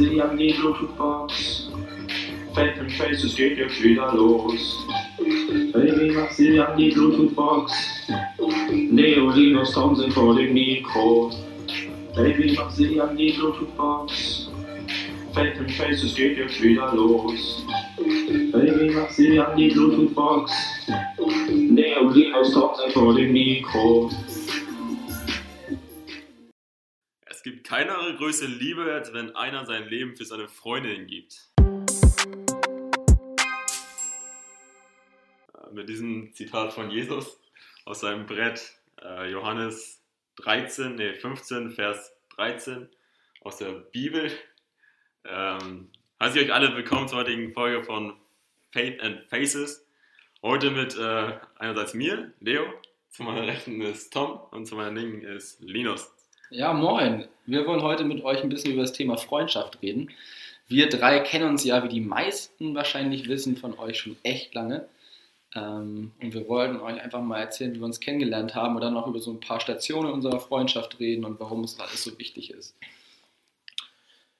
sie an die Bluetooth-Box. Fake and Face, es geht jetzt wieder los. Baby, mach sie an die Bluetooth-Box. Leo, Linus, Tom sind vor dem Mikro. Baby, mach sie an die Bluetooth-Box. Fake and Face, es geht jetzt wieder los. Baby, mach sie an die Bluetooth-Box. Leo, Linus, Tom sind vor dem Mikro. Keinere größere Liebe, als wenn einer sein Leben für seine Freundin gibt. Äh, Mit diesem Zitat von Jesus aus seinem Brett, äh, Johannes 13, nee, 15, Vers 13 aus der Bibel. Ähm, heiße ich euch alle willkommen zur heutigen Folge von Faith and Faces. Heute mit äh, einerseits mir, Leo, zu meiner Rechten ist Tom und zu meiner Linken ist Linus. Ja, moin. Wir wollen heute mit euch ein bisschen über das Thema Freundschaft reden. Wir drei kennen uns ja, wie die meisten wahrscheinlich wissen, von euch schon echt lange. Ähm, und wir wollten euch einfach mal erzählen, wie wir uns kennengelernt haben und dann noch über so ein paar Stationen unserer Freundschaft reden und warum es alles so wichtig ist.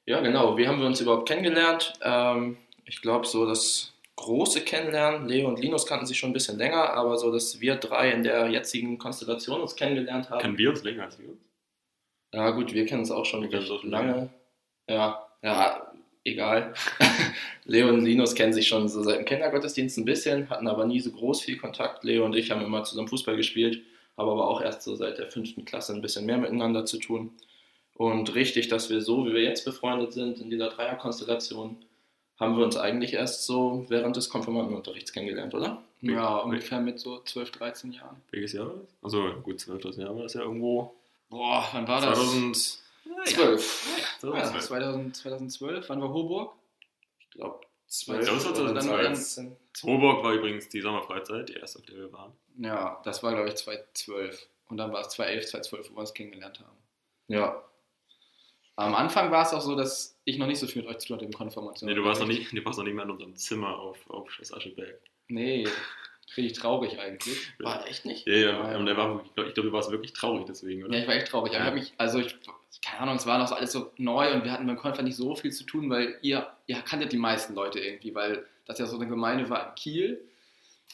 Ja, genau. Wie haben wir uns überhaupt kennengelernt? Ähm, ich glaube, so das große Kennenlernen, Leo und Linus kannten sich schon ein bisschen länger, aber so, dass wir drei in der jetzigen Konstellation uns kennengelernt haben. Kennen wir uns länger als wir uns? Ja, gut, wir kennen uns auch schon auch lange. Ja, ja, egal. Leo und Linus kennen sich schon so seit dem Kindergottesdienst ein bisschen, hatten aber nie so groß viel Kontakt. Leo und ich haben immer zusammen Fußball gespielt, haben aber auch erst so seit der fünften Klasse ein bisschen mehr miteinander zu tun. Und richtig, dass wir so, wie wir jetzt befreundet sind, in dieser Dreierkonstellation, haben wir uns eigentlich erst so während des Konfirmandenunterrichts kennengelernt, oder? Ja, ungefähr mit so 12, 13 Jahren. Welches Jahr? Also gut, 12. Jahr war das ja irgendwo. Boah, wann war das? 2000. Zwölf. Ja, 2012. 2000, 2012. Wann war Hoburg? Ich glaube, Ich glaube, es war 2013. Coburg war übrigens die Sommerfreizeit, die erste, auf der wir waren. Ja, das war glaube ich 2012. Und dann war es 2011, 2012, wo wir uns kennengelernt haben. Ja, Am Anfang war es auch so, dass ich noch nicht so viel mit euch zu tun hatte im Konfirmation. Nee, du warst, noch nicht, du warst noch nicht mehr in unserem Zimmer auf, auf Schloss Ascheberg. Nee, richtig traurig eigentlich. war echt nicht? Ja, ja, Ja, ja. und der war, ich glaube, du warst wirklich traurig deswegen, oder? Ja, ich war echt traurig. Aber ich mich, also ich, keine Ahnung, es war noch so alles so neu und wir hatten beim Konfer nicht so viel zu tun, weil ihr, ihr kanntet die meisten Leute irgendwie, weil das ja so eine Gemeinde war in Kiel.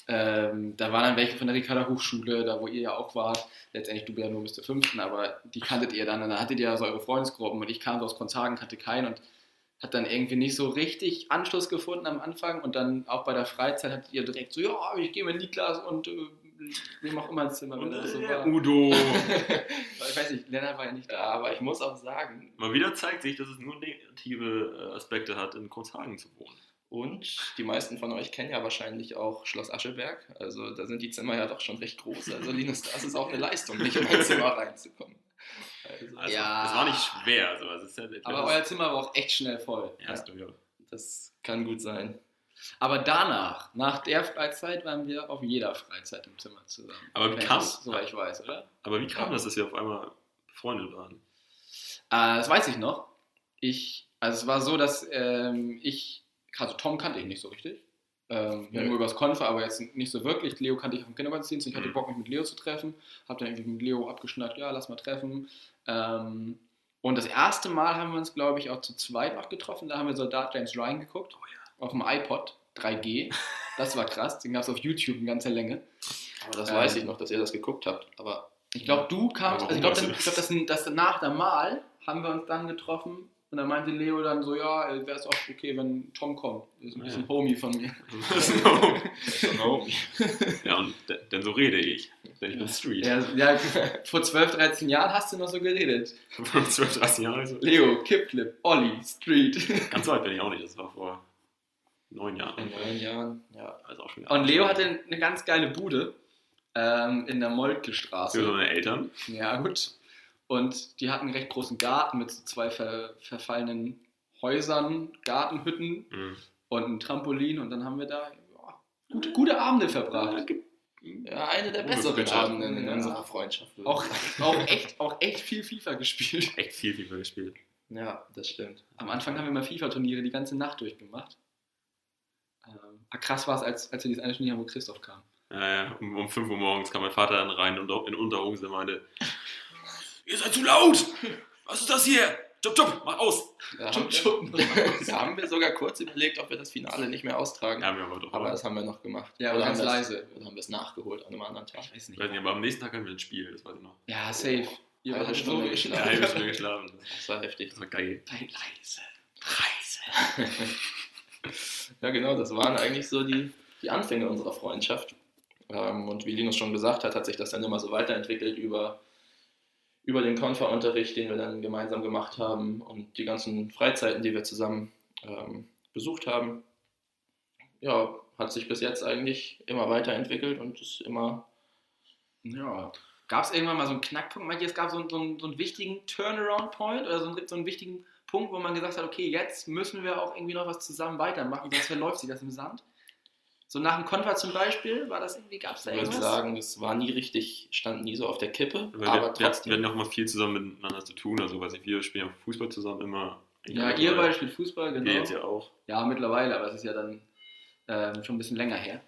Ähm, da waren dann welche von der Ricarda Hochschule, da wo ihr ja auch wart. Letztendlich du ja nur bis zur fünften, aber die kanntet ihr dann. Und dann hattet ihr ja so eure Freundesgruppen und ich kam so aus Konzhagen, kannte keinen und hat dann irgendwie nicht so richtig Anschluss gefunden am Anfang und dann auch bei der Freizeit hattet ihr direkt so, ja, ich gehe mit Niklas und äh, wem auch immer ins Zimmer, Und, das so war. Udo. Ich weiß nicht, Lennart war ja nicht da. Aber ich muss auch sagen, Mal wieder zeigt sich, dass es nur negative äh, Aspekte hat, in Kurzhagen zu wohnen. und die meisten von euch kennen ja wahrscheinlich auch Schloss Ascheberg. Also da sind die Zimmer ja doch schon recht groß. Also Linus, das ist auch eine Leistung, nicht in ein Zimmer reinzukommen. Also, Also, Ja. Es war nicht schwer. Also, es ist ja, ich Aber euer Zimmer war auch echt schnell voll. ja, ja. das kann gut sein. Aber danach, nach der Freizeit, waren wir auf jeder Freizeit im Zimmer zusammen. Aber wie kam- das- Soweit ich weiß, oder? Aber wie kam das, dass wir auf einmal befreundet waren? Äh, das weiß ich noch. Ich, also es war so, dass ähm, ich, also Tom kannte ich nicht so richtig. Ähm, ja, Ja. nur übers Konfer, aber jetzt nicht so wirklich. Leo kannte ich vom Kindergottesdienst. Ich hatte Mhm. Bock, mich mit Leo zu treffen. Hab dann irgendwie mit Leo abgeschnackt, ja, lass mal treffen. Ähm, und das erste Mal haben wir uns, glaube ich, auch zu zweit noch getroffen. Da haben wir Soldat James Ryan geguckt. Auf dem iPod 3G. Das war krass. Den gab es auf YouTube in ganzer Länge. Aber das Ähm, weiß ich noch, dass ihr das geguckt habt. Aber Ich glaube, du kamst, also ich glaube, das, das, das nach der Mal haben wir uns dann getroffen und dann meinte Leo dann so, ja, wäre es auch okay, wenn Tom kommt. Das ist ein bisschen Ja. Homie von mir. ja, und de- denn so rede ich. Denn ich bin Street. Ja, ja, vor 12, 13 Jahren hast du noch so geredet. 12, 13 Jahre so. Leo, Kickflip, Olli, Street. Ganz weit bin ich auch nicht. Das war vor neun Jahren. in neun Jahren, ja. Also auch schon Und Leo hatte eine ganz geile Bude ähm, in der Moltke Straße. Für seine Eltern. Ja, gut. Und die hatten einen recht großen Garten mit so zwei ver verfallenen Häusern, Gartenhütten Mhm. und ein Trampolin. Und dann haben wir da ja, gute, gute Abende verbracht. Ja, eine der besseren. Abenden in Ja. unserer Freundschaft. Auch, auch, echt, auch echt viel FIFA gespielt. Echt viel FIFA gespielt. Ja, das stimmt. Am Anfang haben wir mal FIFA-Turniere die ganze Nacht durchgemacht. Ähm, ah, krass war es, als, als wir dieses eine Turnier haben, wo Christoph kam. Äh, um, um 5 Uhr morgens kam mein Vater dann rein und in Unterhose meinte, ihr seid zu laut! Was ist das hier? Jupp, jupp, mach aus! Da Schub, haben, wir, da haben wir sogar kurz überlegt, ob wir das Finale nicht mehr austragen. Ja, wir haben doch Aber das haben wir noch gemacht. Ja, aber oder ganz haben leise. Oder haben wir es nachgeholt an einem anderen Tag? Ich weiß Ich weiß nicht, aber am nächsten Tag hatten wir ein Spiel, das weiß ich noch. Ja, safe. Ihr Halbe hattet Stunde geschlafen. Eine halbe Stunde geschlafen. Das war heftig. Das war geil. leise. Preise. Ja, genau, das waren eigentlich so die, die Anfänge unserer Freundschaft. Ähm, und wie Linus schon gesagt hat, hat sich das dann immer so weiterentwickelt über, über den Konferunterricht, den wir dann gemeinsam gemacht haben und die ganzen Freizeiten, die wir zusammen ähm, besucht haben. Ja, hat sich bis jetzt eigentlich immer weiterentwickelt und ist immer Ja. Gab es irgendwann mal so einen Knackpunkt? Meint ihr, es gab so einen, so einen, so einen wichtigen Turnaround-Point oder so einen, so einen wichtigen Punkt, wo man gesagt hat, okay, jetzt müssen wir auch irgendwie noch was zusammen weitermachen, sonst verläuft sich das im Sand? So nach dem Konfer zum Beispiel, war das irgendwie, gab es da Ich würde irgendwas? sagen, es war nie richtig, stand nie so auf der Kippe, Weil aber wir, wir, trotzdem. wir hatten auch mal viel zusammen miteinander zu tun. Also, weiß ich, wir spielen auch Fußball zusammen immer. ja, ihr beide spielt Fußball, Wir genau. jetzt ja auch. Ja, mittlerweile, aber es ist ja dann ähm, schon ein bisschen länger her.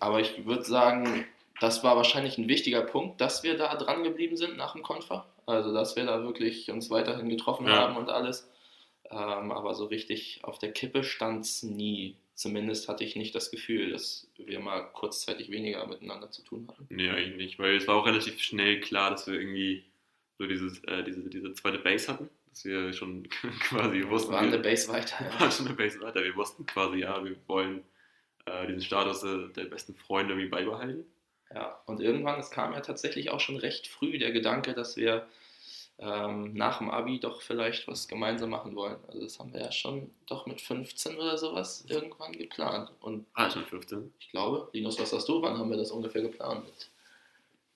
Aber ich würde sagen, das war wahrscheinlich ein wichtiger Punkt, dass wir da dran geblieben sind nach dem Konfer. Also, dass wir da wirklich uns weiterhin getroffen Ja. haben und alles. Ähm, aber so richtig auf der Kippe stand es nie. Zumindest hatte ich nicht das Gefühl, dass wir mal kurzzeitig weniger miteinander zu tun hatten. Nee, eigentlich nicht, weil es war auch relativ schnell klar, dass wir irgendwie so dieses, äh, diese, diese zweite Base hatten. Dass wir schon quasi Wir wussten, waren wir eine Base weiter. wir waren schon eine Base weiter. Wir wussten quasi, ja, wir wollen äh, diesen Status äh, der besten Freunde irgendwie beibehalten. Ja, und irgendwann, es kam ja tatsächlich auch schon recht früh der Gedanke, dass wir ähm, nach dem Abi doch vielleicht was gemeinsam machen wollen. Also das haben wir ja schon doch mit 15 oder sowas irgendwann geplant. Und Ah, schon 15. ich glaube, Linus, was hast du? Wann haben wir das ungefähr geplant mit,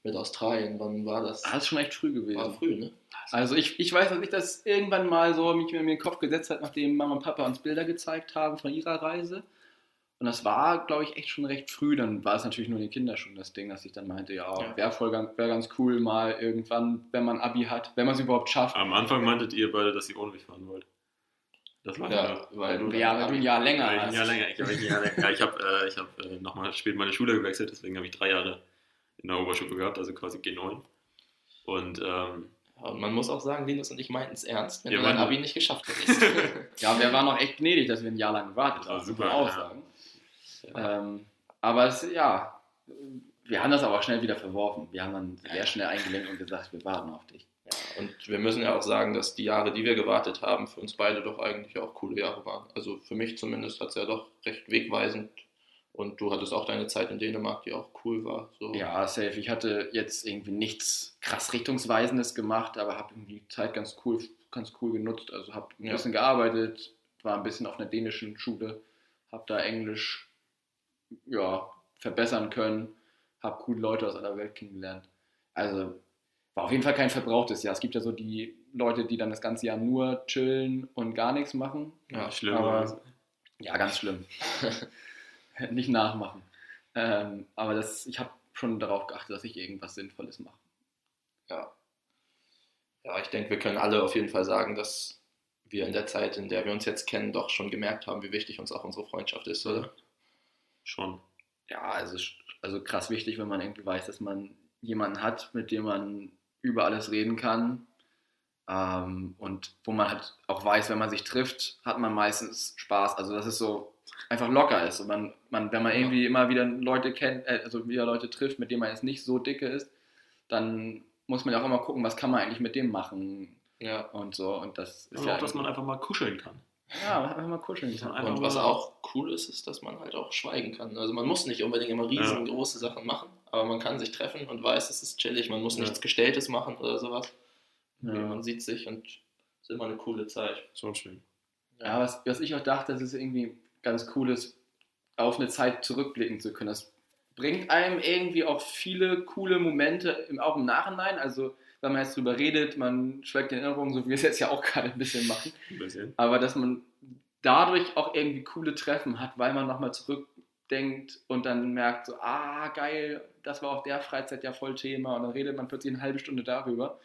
mit Australien? Wann war das? Ah, das ist schon echt früh War gewesen. früh, ne? Also ich, ich weiß, dass ich das irgendwann mal so mich mir in den Kopf gesetzt hat, nachdem Mama und Papa uns Bilder gezeigt haben von ihrer Reise. Und das war, glaube ich, echt schon recht früh. Dann war es natürlich nur in den Kinderschuhen das Ding, dass ich dann meinte, ja, Ja. wäre voll ganz, wär ganz cool mal irgendwann, wenn man Abi hat, wenn man es überhaupt schafft. Am Anfang meintet ihr beide, dass ihr ohne mich fahren wollt. Das war Ja, weil du ja, weil du ein Jahr länger Ja, ich, hast. ja, länger. Ich, hab ein Jahr länger. Ja, ich habe äh, ich hab, äh, nochmal spät meine Schule gewechselt, deswegen habe ich drei Jahre in der Oberschule gehabt, also quasi G9. Und ähm, Ja, und man muss auch sagen, Linus und ich meinten es ernst, wenn Wir du dein Abi nicht geschafft hättest. Ja, wir waren auch echt gnädig, dass wir ein Jahr lang gewartet war haben, super, muss man auch ja. sagen. Ähm, aber es, ja, wir haben das aber auch schnell wieder verworfen. Wir haben dann sehr schnell eingelenkt und gesagt, wir warten auf dich. Ja, und wir müssen ja auch sagen, dass die Jahre, die wir gewartet haben, für uns beide doch eigentlich auch coole Jahre waren. Also für mich zumindest hat es ja doch recht wegweisend. Und du hattest auch deine Zeit in Dänemark, die auch cool war. So. Ja, safe. Ich hatte jetzt irgendwie nichts krass Richtungsweisendes gemacht, aber habe irgendwie die Zeit ganz cool, ganz cool genutzt. Also habe ein Ja. bisschen gearbeitet, war ein bisschen auf einer dänischen Schule, habe da Englisch ja, verbessern können, habe coole Leute aus aller Welt kennengelernt. Also war auf jeden Fall kein verbrauchtes Jahr. Es gibt ja so die Leute, die dann das ganze Jahr nur chillen und gar nichts machen. Ja, schlimm. aber- Ja, ganz schlimm. Nicht nachmachen. Ähm, aber das, ich habe schon darauf geachtet, dass ich irgendwas Sinnvolles mache. Ja. Ja, ich denke, wir können alle auf jeden Fall sagen, dass wir in der Zeit, in der wir uns jetzt kennen, doch schon gemerkt haben, wie wichtig uns auch unsere Freundschaft ist, oder? Schon. Ja, also, also krass wichtig, wenn man irgendwie weiß, dass man jemanden hat, mit dem man über alles reden kann. Ähm, und wo man halt auch weiß, wenn man sich trifft, hat man meistens Spaß. Also dass es so einfach locker ist. Und man, man, wenn man irgendwie immer wieder Leute kennt, äh, also wieder Leute trifft, mit denen man jetzt nicht so dicke ist, dann muss man ja auch immer gucken, was kann man eigentlich mit dem machen Ja. und so. Und das ist Und ja auch, dass man einfach mal kuscheln kann. Ja, einfach mal kuscheln kann. Einfach Und was auch cool ist, ist, dass man halt auch schweigen kann. Also man muss nicht unbedingt immer riesengroße Sachen machen, aber man kann sich treffen und weiß, es ist chillig. Man muss Ja. nichts Gestelltes machen oder sowas. Ja. Man sieht sich und es ist immer eine coole Zeit. Schon schön. Ja, was, was ich auch dachte, das ist irgendwie ganz cool ist, auf eine Zeit zurückblicken zu können. Das bringt einem irgendwie auch viele coole Momente, im, auch im Nachhinein. Also, wenn man jetzt drüber redet, man schwelgt in Erinnerungen, so wie wir es jetzt ja auch gerade ein bisschen machen. Ein bisschen. Aber dass man dadurch auch irgendwie coole Treffen hat, weil man nochmal zurückdenkt und dann merkt, so, ah, geil, das war auf der Freizeit ja voll Thema. Und dann redet man plötzlich eine halbe Stunde darüber.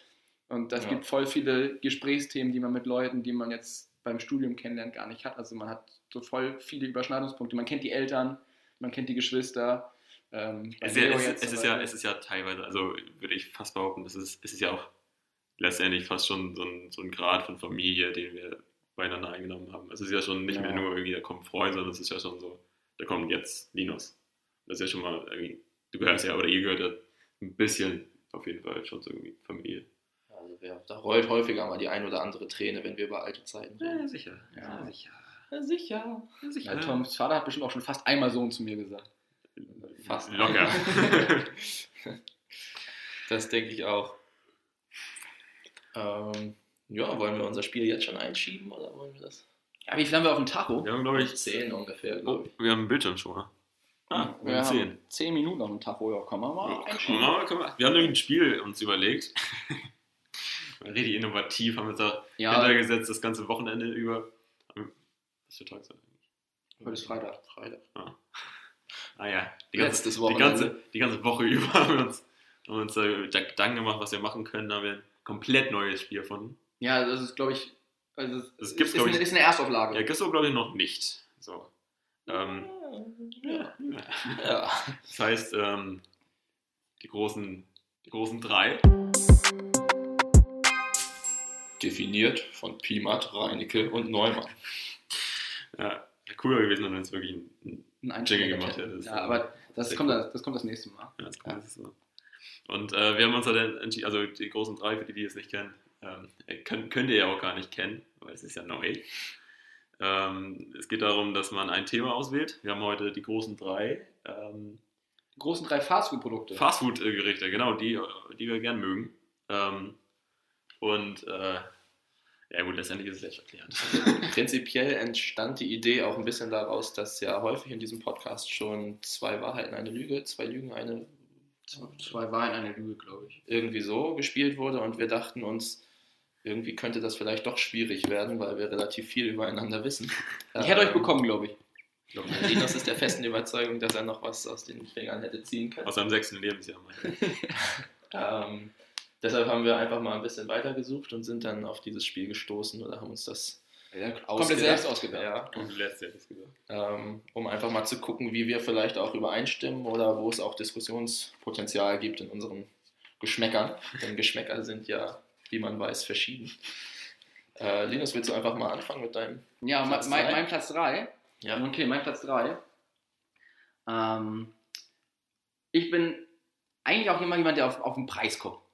Und das Ja. gibt voll viele Gesprächsthemen, die man mit Leuten, die man jetzt beim Studium kennenlernt, gar nicht hat. Also man hat so voll viele Überschneidungspunkte. Man kennt die Eltern, man kennt die Geschwister. Ähm, Es ist, ja, es, es, ist ja, es ist ja teilweise, also würde ich fast behaupten, es ist, es ist ja auch letztendlich fast schon so ein, so ein Grad von Familie, den wir beieinander eingenommen haben. Es ist ja schon nicht Ja. mehr nur irgendwie, da kommt ein Freund, sondern es ist ja schon so, da kommt jetzt Linus. Das ist ja schon mal irgendwie, du gehörst ja, oder ihr gehört ja ein bisschen auf jeden Fall schon so irgendwie Familie. Also wer, da rollt häufiger mal die ein oder andere Träne, wenn wir über alte Zeiten reden. sicher. Ja. sicher. Ja, sicher. Ja, Toms Vater hat bestimmt auch schon fast einmal Sohn zu mir gesagt. Fast. Locker. Das denke ich auch. Ähm, ja, wollen wir unser Spiel jetzt schon einschieben oder wollen wir das? Ja, wie viel haben wir auf dem Tacho? wir haben, glaube ich, Zehn ungefähr, oh, glaube ich. wir haben einen Bildschirm schon mal. Ah, wir wir haben zehn. haben 10 Minuten auf dem Tacho, ja, kann man mal Ja, einschieben. komm mal, komm mal. Wir haben nämlich ein Spiel uns überlegt. Richtig innovativ, haben wir uns da Ja, hintergesetzt, das ganze Wochenende über. Was für Tag ist das eigentlich? heute ist Freitag. Freitag. Ah ja, die ganze, Letztes die Wochenende. ganze, die ganze Woche über haben wir uns, haben uns äh, Gedanken gemacht, was wir machen können. Da haben wir ein komplett neues Spiel gefunden. Ja, das ist, glaube ich, also es Das gibt's, ist, glaub ist, ich- eine, ist eine Erstauflage. Ja, gibt es glaube ich, noch nicht. So. Ähm, Ja. ja. das heißt, ähm, die, großen, die großen drei. Definiert von Pimat, Reinecke und Neumann. Ja, cooler gewesen, wenn wir jetzt wirklich ein, ein Ein Jingle Einspieler gemacht hätte. Ja, aber das kommt, cool. das, das kommt das nächste Mal. Ja, das cool, das ist so. Und äh, wir haben uns dann entschieden, also die großen drei, für die, die es nicht kennen, ähm, äh, könnt, könnt ihr ja auch gar nicht kennen, weil es ist ja neu. Ähm, es geht darum, dass man ein Thema auswählt. Wir haben heute die großen drei ähm, Die großen drei Fastfood-Produkte. Fastfood-Gerichte, genau, die, die wir gern mögen. Ähm, und äh, ja gut, letztendlich ist es selbst erklärt. Prinzipiell entstand die Idee auch ein bisschen daraus, dass ja häufig in diesem Podcast schon zwei Wahrheiten, eine Lüge, zwei Lügen, eine Zwei Wein, eine Lüge, glaube ich. irgendwie so gespielt wurde und wir dachten uns, irgendwie könnte das vielleicht doch schwierig werden, weil wir relativ viel übereinander wissen. Ich hätte euch Ähm, bekommen, glaube ich. Linus ist der festen Überzeugung, dass er noch was aus den Fingern hätte ziehen können. Aus seinem sechsten Lebensjahr. meine ich. Ähm, deshalb haben wir einfach mal ein bisschen weitergesucht und sind dann auf dieses Spiel gestoßen oder haben uns das Komplett ausgedacht. selbst ausgedacht. Ja, ja das gesagt. ähm, um einfach mal zu gucken, wie wir vielleicht auch übereinstimmen oder wo es auch Diskussionspotenzial gibt in unseren Geschmäckern. Denn Geschmäcker sind ja, wie man weiß, verschieden. Äh, Linus, willst du einfach mal anfangen mit deinem? Ja, Platz mein, mein Platz 3. Ja. Okay, mein Platz 3. Ähm, ich bin eigentlich auch immer jemand, der auf, auf den Preis guckt.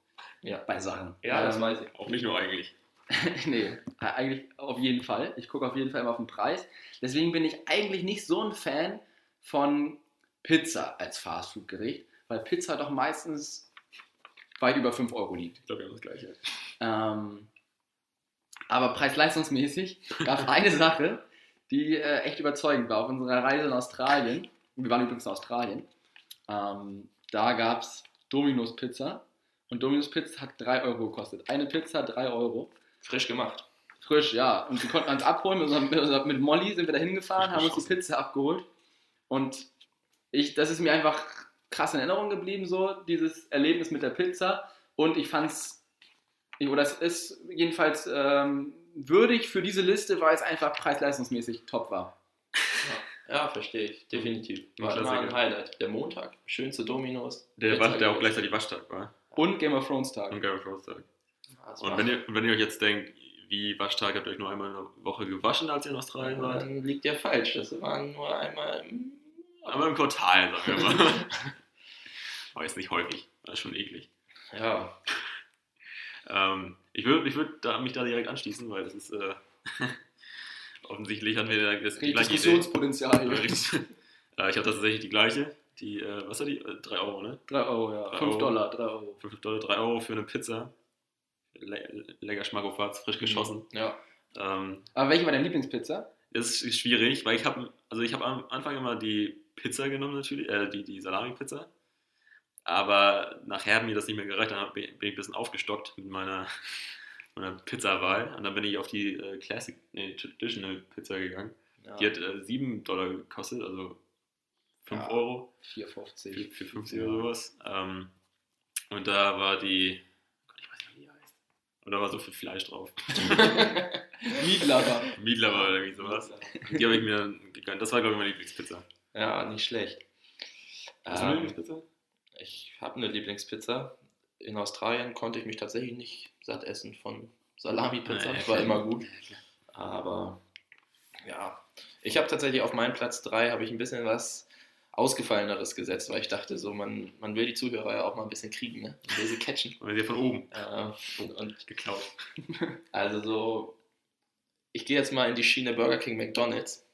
Ja. Bei Sachen. Ja, das Ähm, weiß ich. Auch nicht nur eigentlich. nee, eigentlich auf jeden Fall. Ich gucke auf jeden Fall immer auf den Preis. Deswegen bin ich eigentlich nicht so ein Fan von Pizza als Fastfood-Gericht, weil Pizza doch meistens weit über 5 Euro liegt. Ich glaube, wir haben das gleiche. Ähm, aber preis-leistungsmäßig gab es eine Sache, die äh, echt überzeugend war. Auf unserer Reise in Australien, wir waren übrigens in Australien, ähm, da gab es Domino's Pizza und Domino's Pizza hat 3 Euro gekostet. Eine Pizza 3 Euro. Frisch gemacht. Frisch, ja. Und wir konnten uns abholen. Mit, unserem, mit, unserem, mit Molly sind wir da hingefahren, haben uns die. Pizza abgeholt. Und ich, das ist mir einfach krass in Erinnerung geblieben, so dieses Erlebnis mit der Pizza. Und ich fand's, oder es ist jedenfalls ähm, würdig für diese Liste, weil es einfach preis-leistungsmäßig top war. Ja, verstehe ich. Definitiv. War immer ein. Highlight. Der Montag, schönste Dominos. Der, war, der auch gleichzeitig Waschtag war. Und Game of Thrones Tag. Und Game of Thrones Tag. Das Und wenn ihr, wenn ihr euch jetzt denkt, wie Waschtag habt ihr euch nur einmal in der Woche gewaschen, als ihr in Australien wart? Dann liegt ihr falsch. Das waren nur einmal im Einmal im Quartal, sagen wir mal. Aber jetzt nicht häufig. Das ist schon eklig. Ja, Ähm, ich würde ich würd da, mich da direkt anschließen, weil das ist äh, offensichtlich haben wir das, gleiche. Diskussionspotenzial Ja, äh, ich habe tatsächlich die gleiche. Die, äh, was war die? Äh, 3 Euro, ne? 3 Euro, ja. Drei 5 Euro. Dollar, 3 Euro. 5 Dollar, 3 Euro für eine Pizza. Le lecker Schmackofatz, frisch geschossen. ja. Ähm, Aber welche war deine Lieblingspizza? das ist schwierig, weil ich habe also ich habe am Anfang immer die Pizza genommen natürlich, äh, die, die Salami-Pizza. Aber nachher hat mir das nicht mehr gereicht, dann bin ich ein bisschen aufgestockt mit meiner, meiner Pizzawahl. Und dann bin ich auf die äh, Classic, nee, Traditional Pizza gegangen. ja. Die hat äh, 7 Dollar gekostet, also 5 Ja. Euro 4,50. für, für 50 oder sowas. Ähm, und da war die, Gott, ich weiß nicht, wie die heißt. Und da war so viel Fleisch drauf. Meatlover. Miedler oder irgendwie sowas. Die habe ich mir dann gegönnt. Das war, glaube ich, meine Lieblingspizza. ja, nicht schlecht. Hast du eine Ähm, Lieblingspizza? ich habe eine Lieblingspizza. in Australien konnte ich mich tatsächlich nicht satt essen von Salami-Pizza. Nee. war immer gut. Aber ja, ich habe tatsächlich auf meinen Platz 3 habe ich ein bisschen was Ausgefalleneres gesetzt, weil ich dachte, so man, man will die Zuhörer ja auch mal ein bisschen kriegen, ne? Man will sie catchen. Weil sie von oben Äh, und, und geklaut. also so, ich gehe jetzt mal in die Schiene Burger King McDonalds.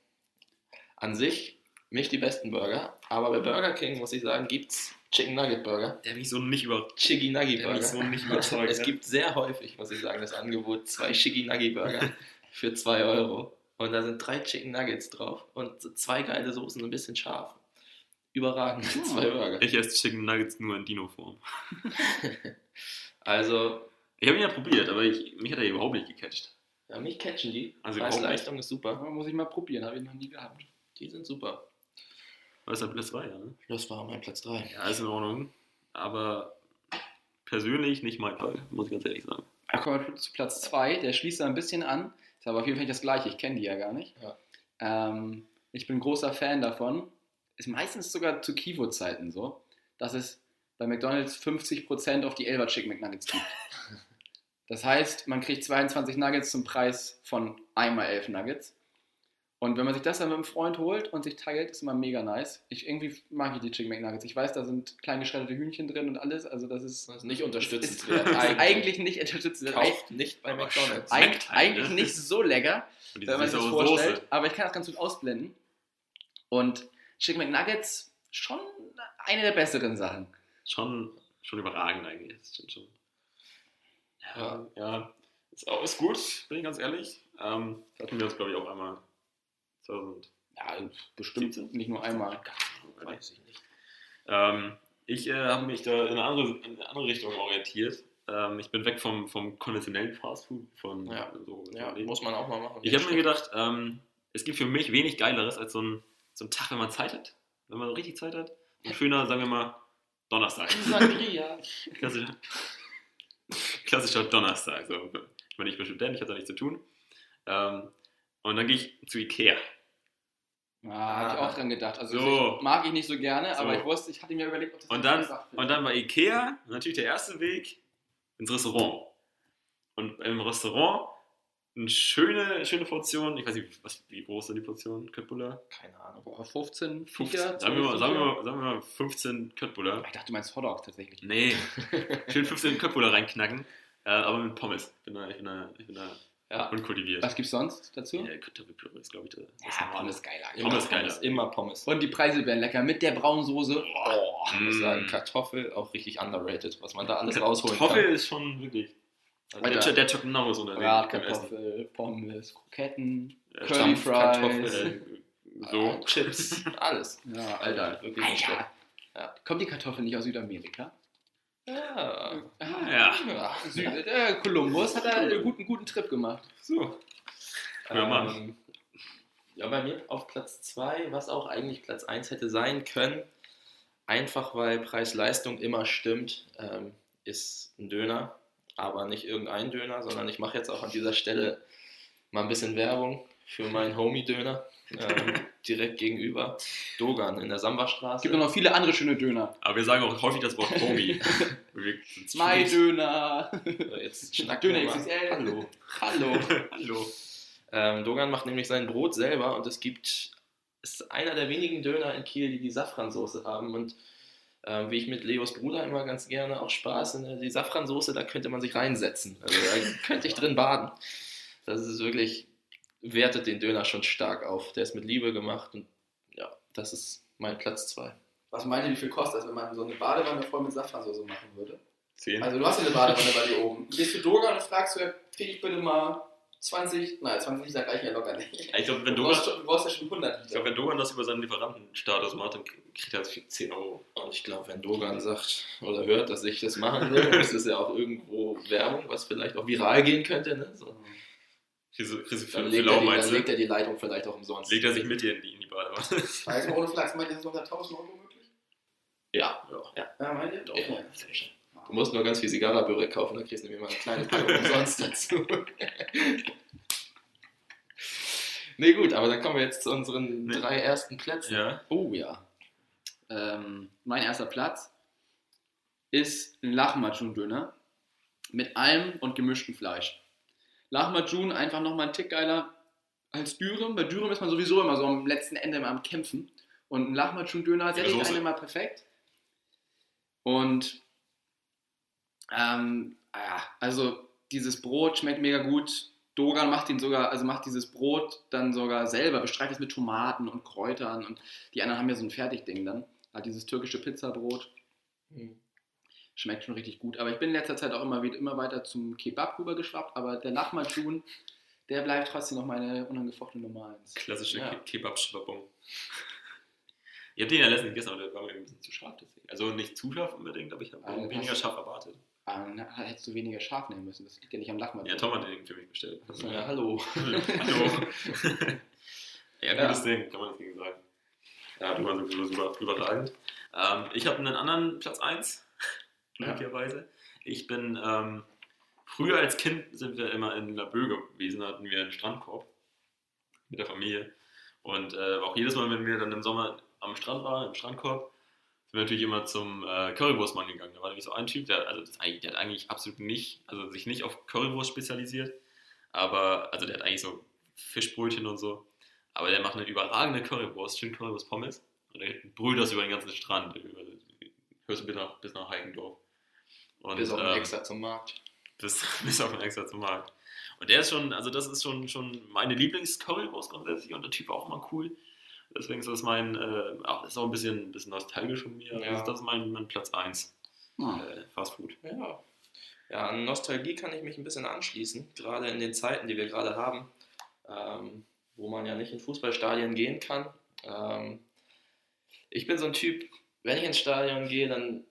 An sich nicht die besten Burger, aber bei Burger King muss ich sagen, gibt es Chicken Nugget Burger. Der mich so nicht über. Chicky Nugget Der hat mich Burger. so nicht überzeugt. Es ne? gibt sehr häufig, muss ich sagen, das Angebot, zwei Chicky Nugget Burger für 2 Euro. Und da sind drei Chicken Nuggets drauf und zwei geile Soßen, ein bisschen scharf. Überragend, Hm. zwei Burger. Ich esse Chicken Nuggets nur in Dino-Form. Also, Ich habe ihn ja probiert, aber ich, mich hat er überhaupt nicht gecatcht. ja, mich catchen die. Also nicht. Leistung ist super. Aber muss ich mal probieren, habe ich noch nie gehabt. Die sind super. Was ist Platz 2, ja, ne? Das war mein Platz 3. Ja, ist in Ordnung. Aber persönlich nicht mein Fall, muss ich ganz ehrlich sagen. Ach, kommen wir zu Platz 2, der schließt da ein bisschen an. Ist aber auf jeden Fall nicht das gleiche, ich kenne die ja gar nicht. Ja. Ähm, ich bin großer Fan davon. Ist meistens sogar zu Kivo-Zeiten so, dass es bei McDonalds 50% auf die Elva Chicken McNuggets gibt. Das heißt, man kriegt 22 Nuggets zum Preis von einmal 11 Nuggets. Und wenn man sich das dann mit einem Freund holt und sich teilt, ist immer mega nice. Ich, irgendwie mag ich die Chicken McNuggets. Ich weiß, da sind klein geschredderte Hühnchen drin und alles. Also das ist, ist nicht ist, unterstützenswert. ist eigentlich nicht unterstützenswert. Kauft nicht bei Aber McDonalds. Eig eigentlich nicht so lecker, wenn man sich das vorstellt, aber ich kann das ganz gut ausblenden. Und Chicken McNuggets schon eine der besseren Sachen. Schon, schon überragend eigentlich. Stimmt schon. Ja, ja. Ist, auch, ist gut, bin ich ganz ehrlich. Ähm, das hatten wir uns, glaube ich, auch einmal 2000. Ja, bestimmt nicht nur einmal. Weiß ich nicht. Ähm, ich äh, habe mich da in eine andere, in eine andere Richtung orientiert. Ähm, ich bin weg vom, vom konventionellen Fastfood, von Ja. so, Ja, muss man auch mal machen. Ich habe mir gedacht, ähm, es gibt für mich wenig Geileres als so ein, so ein Tag, wenn man Zeit hat. Wenn man richtig Zeit hat. Ein schöner, sagen wir mal, Donnerstag. Sangria. Klassischer, klassischer Donnerstag. So. Ich meine, ich bin Student, ich habe da nichts zu tun. Ähm, und dann gehe ich zu Ikea. Ja, habe ich auch dran gedacht. Also So. ich mag ich nicht so gerne, So. aber ich wusste, ich hatte mir überlegt, ob das Und dann, gesagt wird. und dann bei Ikea, natürlich der erste Weg, ins Restaurant. Und im Restaurant eine schöne, schöne Portion, ich weiß nicht, was, wie groß sind die Portionen, Köttbullar? Keine Ahnung. Boah, 15 15, Viecher, sagen, wir mal, 12 sagen, wir mal, sagen wir mal 15 Köttbullar. Ich dachte, du meinst Hotdogs tatsächlich. Nee, schön 15 Köttbullar reinknacken, äh, aber mit Pommes. Ich bin da, ich bin da, ich bin da Ja, unkultiviert. Was gibt's sonst dazu? Ja, Kartoffelpüree ist, glaube ich, das Ja. Pommes geiler. immer Pommes Pommes. geiler. Immer Pommes. Und die Preise werden lecker mit der braunen Soße. Oh, ich muss Mm. sagen, Kartoffel auch richtig underrated, was man da alles rausholen Kartoffel kann. ist schon wirklich. Also Alter. der, der Chuck Norris unterwegs. Bratkartoffel, Pommes, Kroketten, Ja, Curly. Fries. Äh, so. Chips, alles. Ja, Alter, Alter. wirklich. Alter. Ja. Kommt die Kartoffel nicht aus Südamerika? Ja. Ja. ja. Süd äh, Kolumbus hat da einen guten, guten Trip gemacht. So. Ja, Mann. Ähm, ja, bei mir auf Platz 2, was auch eigentlich Platz 1 hätte sein können, einfach weil Preis-Leistung immer stimmt, ähm, ist ein Döner, aber nicht irgendein Döner, sondern ich mache jetzt auch an dieser Stelle mal ein bisschen Werbung für meinen Homie-Döner ähm, direkt gegenüber, Dogan in der Samba-Straße. Es gibt noch viele andere schöne Döner. Aber wir sagen auch häufig das Wort Homie. Zwei Döner. Jetzt schnacken Döner. XXL. Hallo. Hallo. Hallo. Ähm, Dogan macht nämlich sein Brot selber und es gibt, es ist einer der wenigen Döner in Kiel, die die Safransoße haben und ähm, wie ich mit Leos Bruder immer ganz gerne auch Spaß in der- die Safransoße, da könnte man sich reinsetzen. Also da könnte ich drin baden. Das ist wirklich, wertet den Döner schon stark auf. Der ist mit Liebe gemacht und ja, das ist mein Platz 2. Was meint ihr, wie viel kostet das, wenn man so eine Badewanne voll mit Safransoße machen würde? Zehn. Also du hast ja eine Badewanne bei dir oben. Gehst du Dogan und fragst du, krieg ich bitte mal 20, nein, 20 Liter reichen ja locker nicht. ich glaube, wenn Du Dogan, brauchst, du brauchst ja schon 100 ich Liter. glaub, wenn Dogan das über seinen Lieferantenstatus macht, dann kriegt er jetzt 10 Euro. Und ich glaube, wenn Dogan sagt oder hört, dass ich das machen will, ist das ja auch irgendwo Werbung, was vielleicht auch viral gehen könnte. Ne? So. Kriegst du Dann, legt er lau die, dann legt er die Leitung vielleicht auch umsonst. Legt er sich mit dir in die, in die Badewanne. Also ohne Flachs, meint ihr, das ist unter 1000 Euro möglich? Ja. Ja, meint ihr? Ja. Du musst nur ganz viel Zigarra-Börek kaufen, dann kriegst du nämlich mal eine kleine Packung umsonst dazu. nee, gut, aber dann kommen wir jetzt zu unseren Nee. drei ersten Plätzen. Ja. Oh ja. Ähm, mein erster Platz ist ein Lahmacun-Döner mit allem und gemischtem Fleisch. Lahmacun einfach nochmal ein Tick geiler als Dürüm. Bei Dürüm ist man sowieso immer so am letzten Ende immer am Kämpfen. Und ein Lahmacun-Döner Ja, sättigt Soße. einen immer perfekt. Und ähm, ja, also dieses Brot schmeckt mega gut. Dogan macht ihn sogar, also macht dieses Brot dann sogar selber, bestreicht es mit Tomaten und Kräutern und die anderen haben ja so ein Fertigding dann. Hat dieses türkische Pizzabrot. Hm. Schmeckt schon richtig gut. Aber ich bin in letzter Zeit auch immer, wieder, immer weiter zum Kebab rübergeschwappt. Aber der Lahmacun, der bleibt trotzdem noch meine unangefochtene Nummer 1. Klassische Ja. Ke Kebab-Schwappung. Ihr habt den ja letztens gegessen, aber der war mir ein bisschen zu scharf. Deswegen. Also nicht zu scharf unbedingt, aber ich habe Ah, weniger scharf erwartet. Aber dann hättest du weniger scharf nehmen müssen. Das liegt ja nicht am Lahmacun. Ja, Tom hat den für mich bestellt. Also, Ja, hallo. Hallo. ja, Ja. gutes Ding, kann man das gegen sagen. Ja, du warst sowieso super überragend. Ähm, ich habe einen anderen Platz 1, Ja. glücklicherweise. Ich bin, ähm, früher als Kind sind wir immer in Laboe gewesen, da hatten wir einen Strandkorb mit der Familie. Und äh, auch jedes Mal, wenn wir dann im Sommer am Strand waren, im Strandkorb, sind wir natürlich immer zum äh, Currywurstmann gegangen. Da war nämlich so ein Typ, der, also der hat eigentlich absolut nicht, also sich nicht auf Currywurst spezialisiert, aber, also der hat eigentlich so Fischbrötchen und so, aber der macht eine überragende Currywurst, schön Currywurst-Pommes und der brüllt das über den ganzen Strand, über, hörst du bis nach, bis nach Heikendorf. Und, Bis auf den ähm, extra zum Markt. bis, bis auf den extra zum Markt. Und der ist schon, also das ist schon, schon meine Lieblings-Currywurst grundsätzlich und der Typ auch immer cool. Deswegen ist das mein, äh, ist auch ein bisschen, bisschen nostalgisch von mir. Ja. Das, das ist mein, mein Platz 1. Hm. Äh, Fast Food. Ja. Ja, an Nostalgie kann ich mich ein bisschen anschließen, gerade in den Zeiten, die wir gerade haben, ähm, wo man ja nicht in Fußballstadien gehen kann. Ähm, ich bin so ein Typ, wenn ich ins Stadion gehe, dann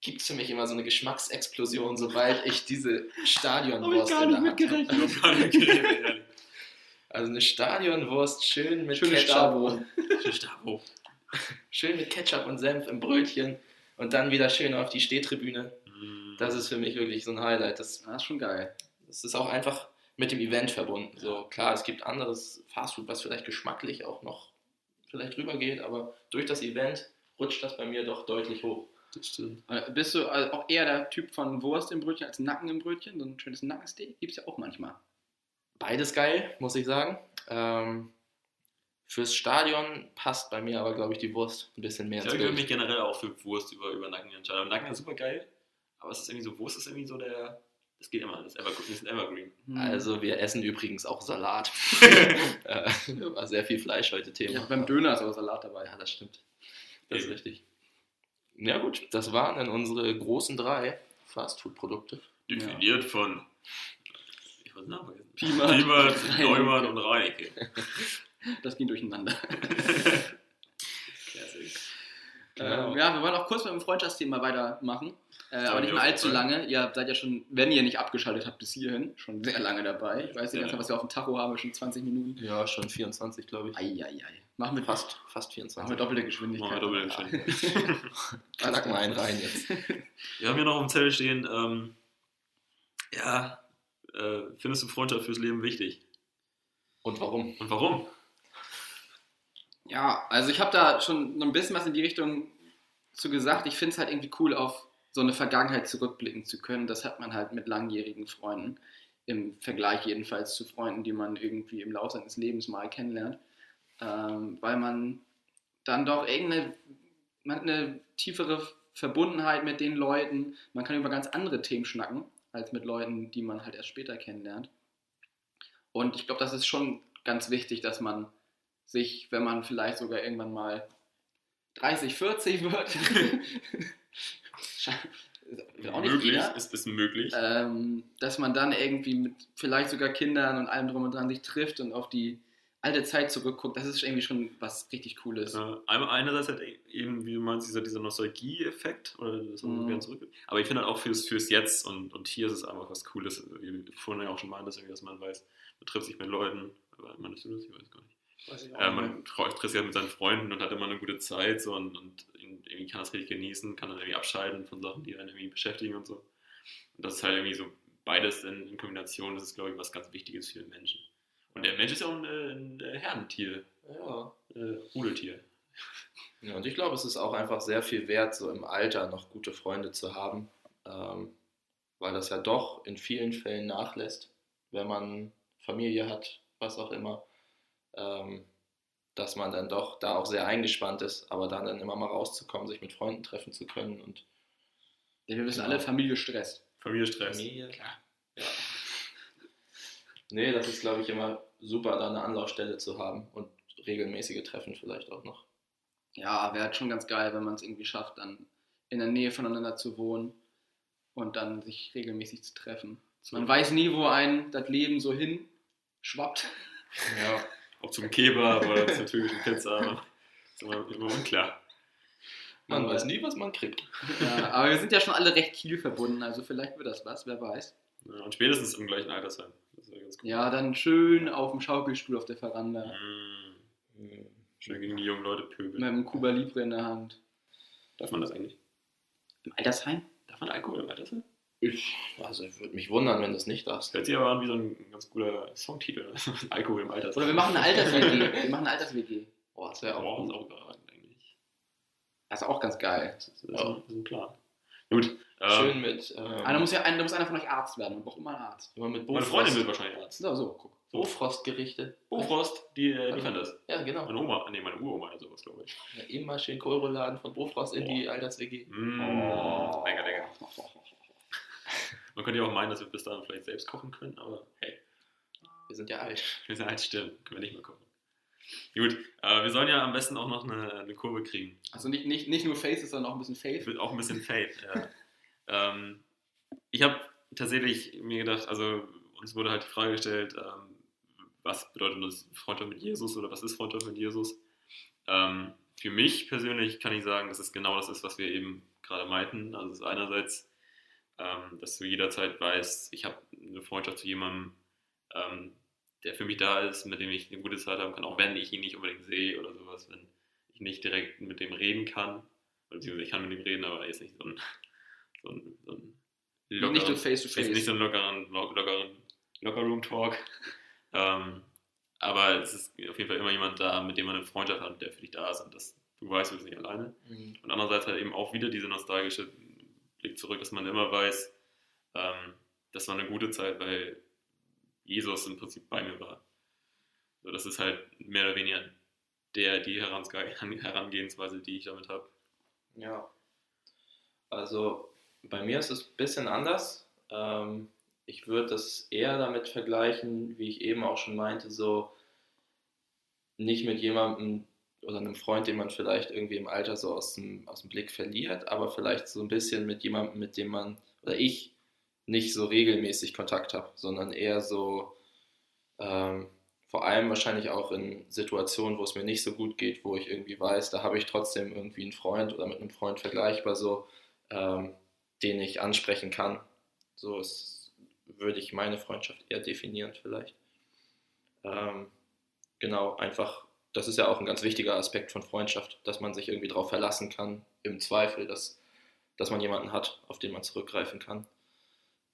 gibt es für mich immer so eine Geschmacksexplosion, sobald ich diese Stadionwurst in der Hand habe. Also eine Stadionwurst schön mit Schöne Ketchup, Stavo. Stavo. schön mit Ketchup und Senf im Brötchen und dann wieder schön auf die Stehtribüne. Mm. Das ist für mich wirklich so ein Highlight. Das Das ist schon geil. Es ist auch einfach mit dem Event verbunden. So klar, es gibt anderes Fastfood, was vielleicht geschmacklich auch noch vielleicht rübergeht, aber durch das Event rutscht das bei mir doch deutlich hoch. Das stimmt. Äh, Bist du äh, auch eher der Typ von Wurst im Brötchen als Nacken im Brötchen? So ein schönes Nackensteak gibt es ja auch manchmal. Beides geil, muss ich sagen. Ähm, fürs Stadion passt bei mir aber, glaube ich, die Wurst ein bisschen mehr Ich würde mich generell auch für Wurst über, über Nacken entscheiden. Nacken ist super geil, aber es ist irgendwie so, Wurst ist irgendwie so der, das geht immer, das ist Evergreen. Das ist ein Evergreen. Hm. Also wir essen übrigens auch Salat. Äh, War sehr viel Fleisch heute Thema. ja, beim Döner ist aber Salat dabei. Ja, das stimmt. Das ist Eben. richtig. Ja gut, das waren dann unsere großen drei Fastfood-Produkte. Definiert von, den Namen vergessen. Piemert, Piemert. Neumann und Reinecke. Das ging durcheinander. Classic. Genau. Ähm, ja, wir wollen auch kurz mit dem Freundschaftsthema weitermachen. Äh, aber nicht mehr allzu aufgefallen. lange. Ihr seid ja schon, wenn ihr nicht abgeschaltet habt bis hierhin, schon sehr lange dabei. Ich weiß nicht Ja. ganz, was wir auf dem Tacho haben, schon 20 Minuten. Ja, schon 24, glaube ich. Eieiei. Machen wir Fast, fast Machen wir 24. doppelte Geschwindigkeit. Machen wir doppelte Geschwindigkeit. Knack mal einen rein jetzt. Wir haben hier noch dem Zettel stehen, ähm, ja, äh, findest du Freundschaft fürs Leben wichtig? Und warum? Und warum? Ja, also ich habe da schon ein bisschen was in die Richtung zu gesagt. Ich finde es halt irgendwie cool, auf so eine Vergangenheit zurückblicken zu können. Das hat man halt mit langjährigen Freunden. Im Vergleich jedenfalls zu Freunden, die man irgendwie im Laufe seines Lebens mal kennenlernt. Ähm, weil man dann doch irgendeine man hat eine tiefere Verbundenheit mit den Leuten. Man kann über ganz andere Themen schnacken, als mit Leuten, die man halt erst später kennenlernt. Und ich glaube, das ist schon ganz wichtig, dass man sich, wenn man vielleicht sogar irgendwann mal 30, 40 wird, will auch nicht möglich, jeder, ist es möglich. ähm, dass man dann irgendwie mit vielleicht sogar Kindern und allem drum und dran sich trifft und auf die alte Zeit zurückguckt. Das ist irgendwie schon was richtig Cooles. Äh, einerseits halt eben, wie du meinst, dieser, dieser Nostalgie-Effekt, oder dass man Mhm. gerne zurück. Aber ich finde halt auch fürs, fürs Jetzt und, und hier ist es einfach was Cooles, wie du vorhin ja auch schon meintest, irgendwie, dass man weiß, man trifft sich mit Leuten, aber man ist das, ich weiß gar nicht. Weiß Äh, man trifft sich halt mit seinen Freunden und hat immer eine gute Zeit so, und, und irgendwie kann das richtig genießen, kann dann irgendwie abschalten von Sachen, die einen irgendwie beschäftigen und so. Und das ist halt irgendwie so beides in, in Kombination, das ist, glaube ich, was ganz Wichtiges für den Menschen. Und der Mensch ist ja auch ein, äh, ein äh, Herdentier, Ja. äh, Rudeltier. Ja, und ich glaube, es ist auch einfach sehr viel wert, so im Alter noch gute Freunde zu haben, ähm, weil das ja doch in vielen Fällen nachlässt, wenn man Familie hat, was auch immer, ähm, dass man dann doch da auch sehr eingespannt ist, aber dann, dann immer mal rauszukommen, sich mit Freunden treffen zu können und Denn wir wissen Genau. alle, Familie stresst. Familienstress. Familie. Ja. Nee, das ist, glaube ich, immer super, da eine Anlaufstelle zu haben und regelmäßige Treffen vielleicht auch noch. Ja, wäre halt schon ganz geil, wenn man es irgendwie schafft, dann in der Nähe voneinander zu wohnen und dann sich regelmäßig zu treffen. Man weiß nie, wo ein das Leben so hin schwappt. Ja, Auch zum Kebab oder zur türkischen Pizza. ist immer, immer unklar. man Aber- weiß nie, was man kriegt. Ja, aber wir sind ja schon alle recht Kiel verbunden, also vielleicht wird das was, wer weiß. Ja, und spätestens im gleichen Alter sein. Das wäre ganz cool. Ja, dann schön auf dem Schaukelstuhl auf der Veranda Mm, Hm. schön gegen die jungen Leute mit pöbeln. einem Cuba Libre in der Hand. Darf man das eigentlich? Im Altersheim? Darf man Alkohol im Alter sein? Ich, also ich würde mich wundern, wenn du es nicht darfst. Hört sich aber an wie so ein ganz guter Songtitel. Alkohol im Alter. Oder wir machen eine Alters-WG. Wir machen eine Alters-WG. Boah, das wäre Boah, auch ist gut. auch überragend eigentlich. Das ist auch ganz geil. Das ist, das ist, ein, das ist ein Plan. Gut. Ähm, Schön mit, ähm, Einer muss ja, einer, da muss einer von euch Arzt werden. Man braucht immer einen Arzt. immer mit meine Freundin wird wahrscheinlich Arzt. So, so, guck. Bofrostgerichte. Bofrost, die äh, liefern das. Ja, genau. Meine Oma, nee, meine Uroma oder sowas, glaube ich. Ja, immer schön Kohlrouladen von Bofrost in die Alters-WG. Mm, Oh. Lecker, lecker. Man könnte ja auch meinen, dass wir bis dahin vielleicht selbst kochen können, aber hey, Wir sind ja alt. wir sind halt still, können wir nicht mehr kochen. Gut, äh, wir sollen ja am besten auch noch eine, eine Kurve kriegen. Also nicht, nicht, nicht nur Faces, sondern auch ein bisschen Faith. Wird auch ein bisschen Fade. Ja. Ähm, ich habe tatsächlich mir gedacht, also uns wurde halt die Frage gestellt, ähm, was bedeutet das Freundschaft mit Jesus oder was ist Freundschaft mit Jesus? Ähm, für mich persönlich kann ich sagen, dass es genau das ist, was wir eben gerade meinten. Also es ist einerseits, ähm, dass du jederzeit weißt, ich habe eine Freundschaft zu jemandem, ähm, der für mich da ist, mit dem ich eine gute Zeit haben kann, auch wenn ich ihn nicht unbedingt sehe oder sowas, wenn ich nicht direkt mit dem reden kann. Beziehungsweise ich kann mit ihm reden, aber er ist nicht so ein, so ein, so ein Nicht so Face-to-Face. nicht so ein lockeren, lo- lockeren Locker-Room-Talk. ähm, aber es ist auf jeden Fall immer jemand da, mit dem man eine Freundschaft hat, der für dich da ist und das, du weißt, du bist nicht alleine. Und andererseits halt eben auch wieder diese nostalgische Blick zurück, dass man immer weiß, ähm, das war eine gute Zeit, weil Jesus im Prinzip bei mir war. So, das ist halt mehr oder weniger der, die Herangeh- Herangehensweise, die ich damit habe. Ja. Also bei mir ist es ein bisschen anders. Ähm, ich würde das eher damit vergleichen, wie ich eben auch schon meinte, so nicht mit jemandem oder einem Freund, den man vielleicht irgendwie im Alter so aus dem, aus dem Blick verliert, aber vielleicht so ein bisschen mit jemandem, mit dem man oder ich nicht so regelmäßig Kontakt habe, sondern eher so ähm, vor allem wahrscheinlich auch in Situationen, wo es mir nicht so gut geht, wo ich irgendwie weiß, da habe ich trotzdem irgendwie einen Freund oder mit einem Freund vergleichbar so, ähm, den ich ansprechen kann. So ist, würde ich meine Freundschaft eher definieren vielleicht. Ähm, genau, einfach, das ist ja auch ein ganz wichtiger Aspekt von Freundschaft, dass man sich irgendwie darauf verlassen kann, im Zweifel, dass, dass man jemanden hat, auf den man zurückgreifen kann.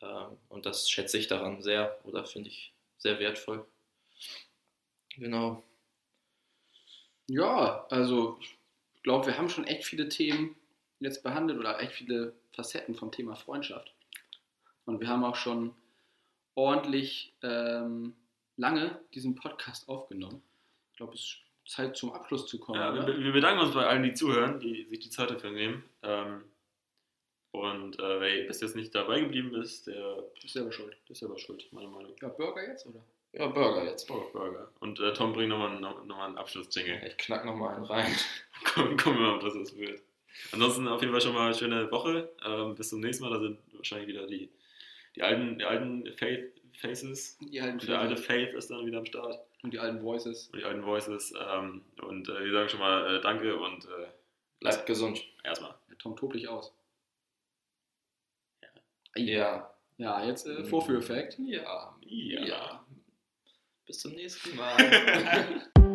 Ähm, und das schätze ich daran sehr oder finde ich sehr wertvoll. Genau. Ja, also ich glaube, wir haben schon echt viele Themen jetzt behandelt oder echt viele Facetten vom Thema Freundschaft. Und wir haben auch schon ordentlich ähm, lange diesen Podcast aufgenommen. Ich glaube, es ist Zeit zum Abschluss zu kommen. Ja, wir, wir bedanken uns bei allen, die zuhören, die sich die Zeit dafür nehmen. Ähm, und äh, wer bis jetzt nicht dabei geblieben ist, der, ist selber schuld. der ist selber schuld, meiner Meinung nach. Ja, Burger jetzt, oder? Ja, Burger jetzt. Oh, Burger. Und äh, Tom bringt nochmal noch, noch mal einen Abschlussjingle. Ich knack nochmal einen rein. Gucken wir mal, ob das was wird. Ansonsten auf jeden Fall schon mal eine schöne Woche. Ähm, bis zum nächsten Mal. Da sind wahrscheinlich wieder die, die alten, die alten Faith Faces. Die alten Der alte Faith ist dann wieder am Start. und die alten Voices. Und die alten Voices. Ähm, und äh, wir sagen schon mal äh, Danke und äh, Bleibt gesund. erstmal. Tom tobt dich aus. Ja. Ja, jetzt äh, Vorführeffekt. Ja. Ja. ja. Bis zum nächsten Mal.